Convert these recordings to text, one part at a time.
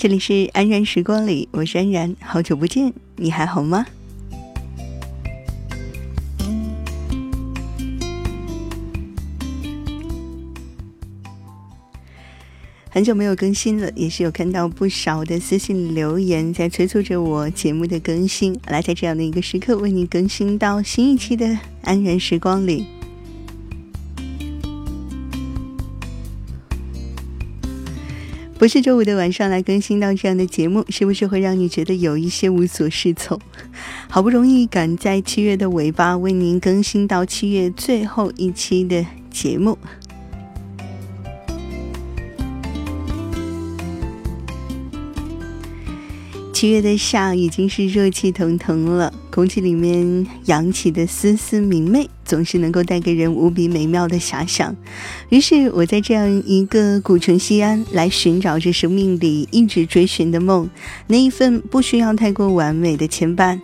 这里是安然时光里，我是安然，好久不见，你还好吗？很久没有更新了，也是有看到不少的私信留言在催促着我节目的更新，来在这样的一个时刻为你更新到新一期的安然时光里。不是周五的晚上来更新到这样的节目，是不是会让你觉得有一些无所适从？好不容易赶在七月的尾巴为您更新到七月最后一期的节目。七月的夏已经是热气腾腾了，空气里面扬起的丝丝明媚，总是能够带给人无比美妙的遐想。于是，我在这样一个古城西安，来寻找着生命里一直追寻的梦，那一份不需要太过完美的牵绊。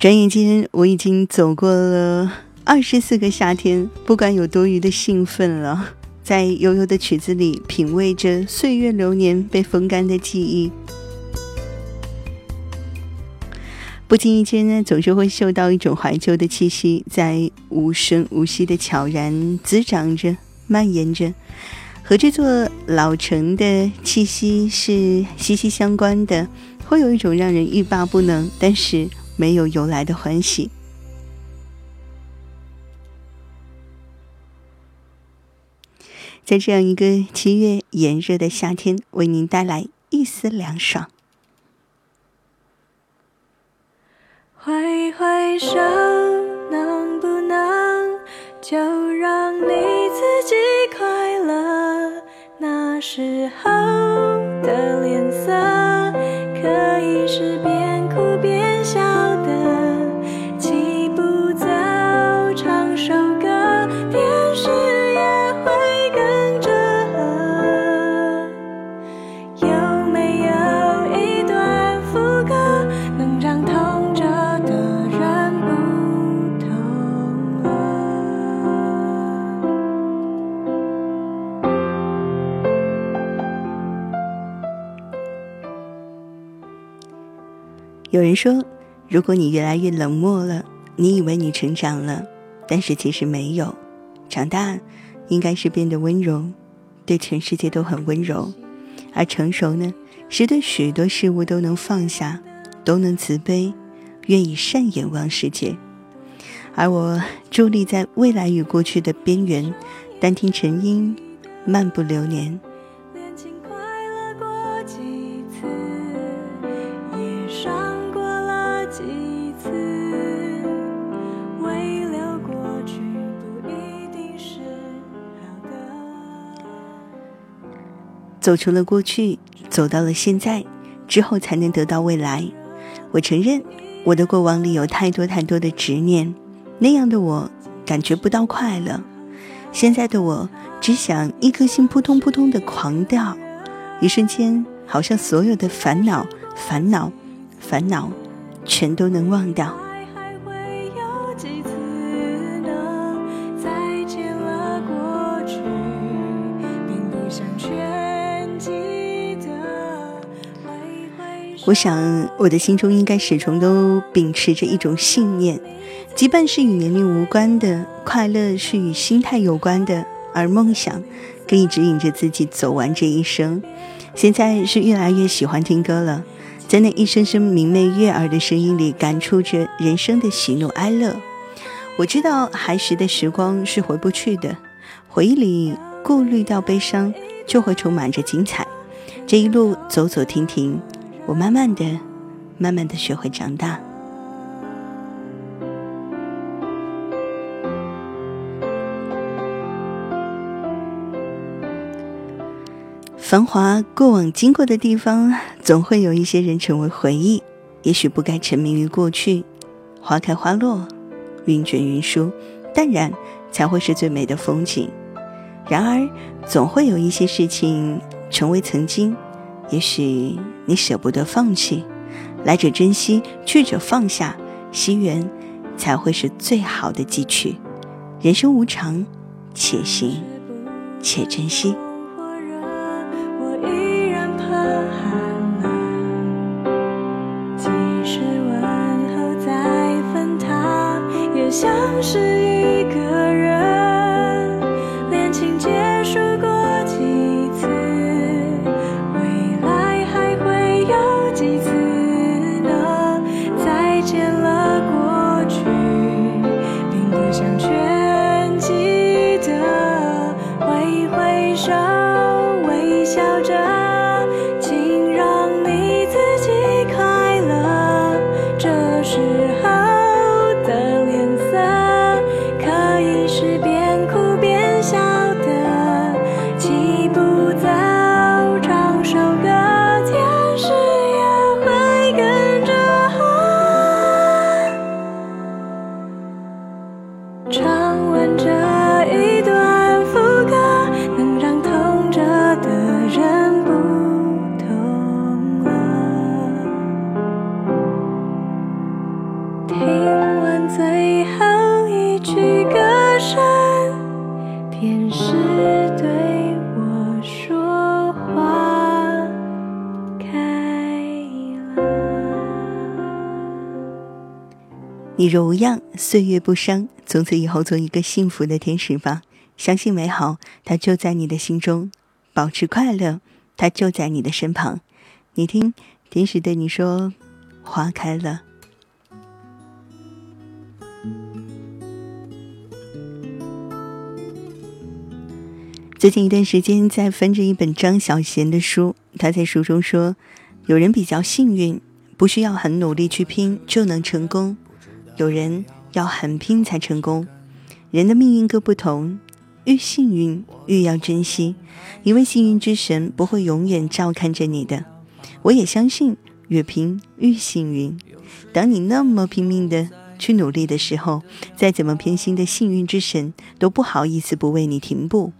转眼间，我已经走过了二十四个夏天，不管有多余的兴奋了。在悠悠的曲子里，品味着岁月流年被风干的记忆，不经意间呢，总是会嗅到一种怀旧的气息，在无声无息的悄然滋长着、蔓延着，和这座老城的气息是息息相关的，会有一种让人欲罢不能，但是没有由来的欢喜。在这样一个七月炎热的夏天，为您带来一丝凉爽。挥挥手，能不能就让你自己快乐？那时候有人说，如果你越来越冷漠了，你以为你成长了，但是其实没有。长大应该是变得温柔，对全世界都很温柔；而成熟呢，是对许多事物都能放下，都能慈悲，愿意善眼望世界。而我伫立在未来与过去的边缘，单听晨音，漫步流年。走出了过去，走到了现在，之后才能得到未来。我承认，我的过往里有太多太多的执念，那样的我感觉不到快乐。现在的我只想一颗心扑通扑通的狂跳，一瞬间，好像所有的烦恼、烦恼、烦恼，全都能忘掉。我想，我的心中应该始终都秉持着一种信念：，羁绊是与年龄无关的，快乐是与心态有关的，而梦想可以指引着自己走完这一生。现在是越来越喜欢听歌了，在那一声声明媚悦耳的声音里，感触着人生的喜怒哀乐。我知道，孩时的时光是回不去的，回忆里顾虑到悲伤，就会充满着精彩。这一路走走停停。我慢慢的、慢慢的学会长大。繁华过往经过的地方，总会有一些人成为回忆。也许不该沉迷于过去，花开花落，云卷云舒，淡然才会是最美的风景。然而，总会有一些事情成为曾经。也许你舍不得放弃，来者珍惜，去者放下，惜缘才会是最好的汲取。人生无常，且行且珍惜。你若无恙，岁月不伤，从此以后做一个幸福的天使吧。相信美好，它就在你的心中；保持快乐，它就在你的身旁。你听，天使对你说：“花开了。”最近一段时间在翻着一本张小娴的书，他在书中说：“有人比较幸运，不需要很努力去拼就能成功。”有人要很拼才成功，人的命运各不同，越幸运越要珍惜，因为幸运之神不会永远照看着你的。我也相信，越拼越幸运。当你那么拼命的去努力的时候，再怎么偏心的幸运之神都不好意思不为你停步。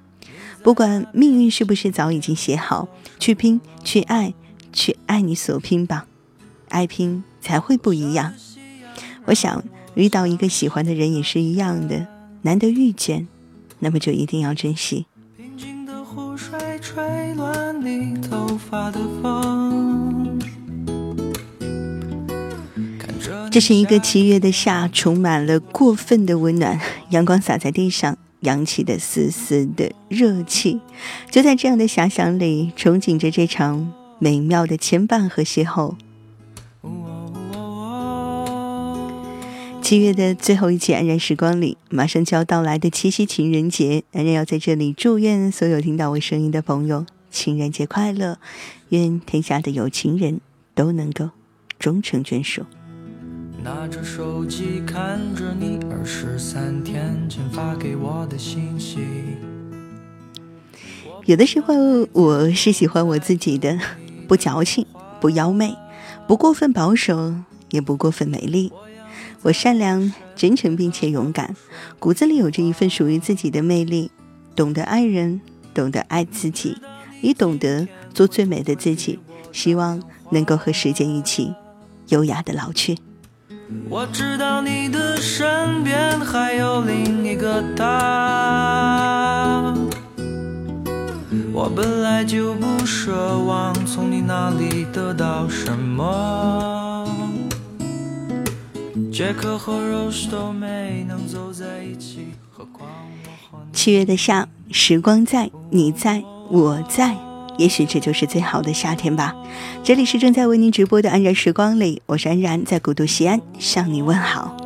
不管命运是不是早已经写好，去拼，去爱，去爱你所拼吧，爱拼才会不一样。我想遇到一个喜欢的人也是一样的，难得遇见，那么就一定要珍惜。平静的湖水吹乱你头发的风这是一个七月的夏，充满了过分的温暖，阳光洒在地上，扬起的丝丝的热气。就在这样的遐想里，憧憬着这场美妙的牵绊和邂逅。七月的最后一期安然时光里，马上就要到来的七夕情人节，安然要在这里祝愿所有听到我声音的朋友情人节快乐，愿天下的有情人都能够终成眷属。拿着手机看着你二十三天前发给我的信息。有的时候我是喜欢我自己的，不矫情，不妖媚，不过分保守，也不过分美丽。我善良、真诚并且勇敢，骨子里有着一份属于自己的魅力。懂得爱人，懂得爱自己，也懂得做最美的自己。希望能够和时间一起优雅的老去。我知道你的身边还有另一个他，我本来就不奢望从你那里得到什么。七月的夏，时光在，你在，我在，也许这就是最好的夏天吧。这里是正在为您直播的安然时光里，我是安然，在古都西安向你问好。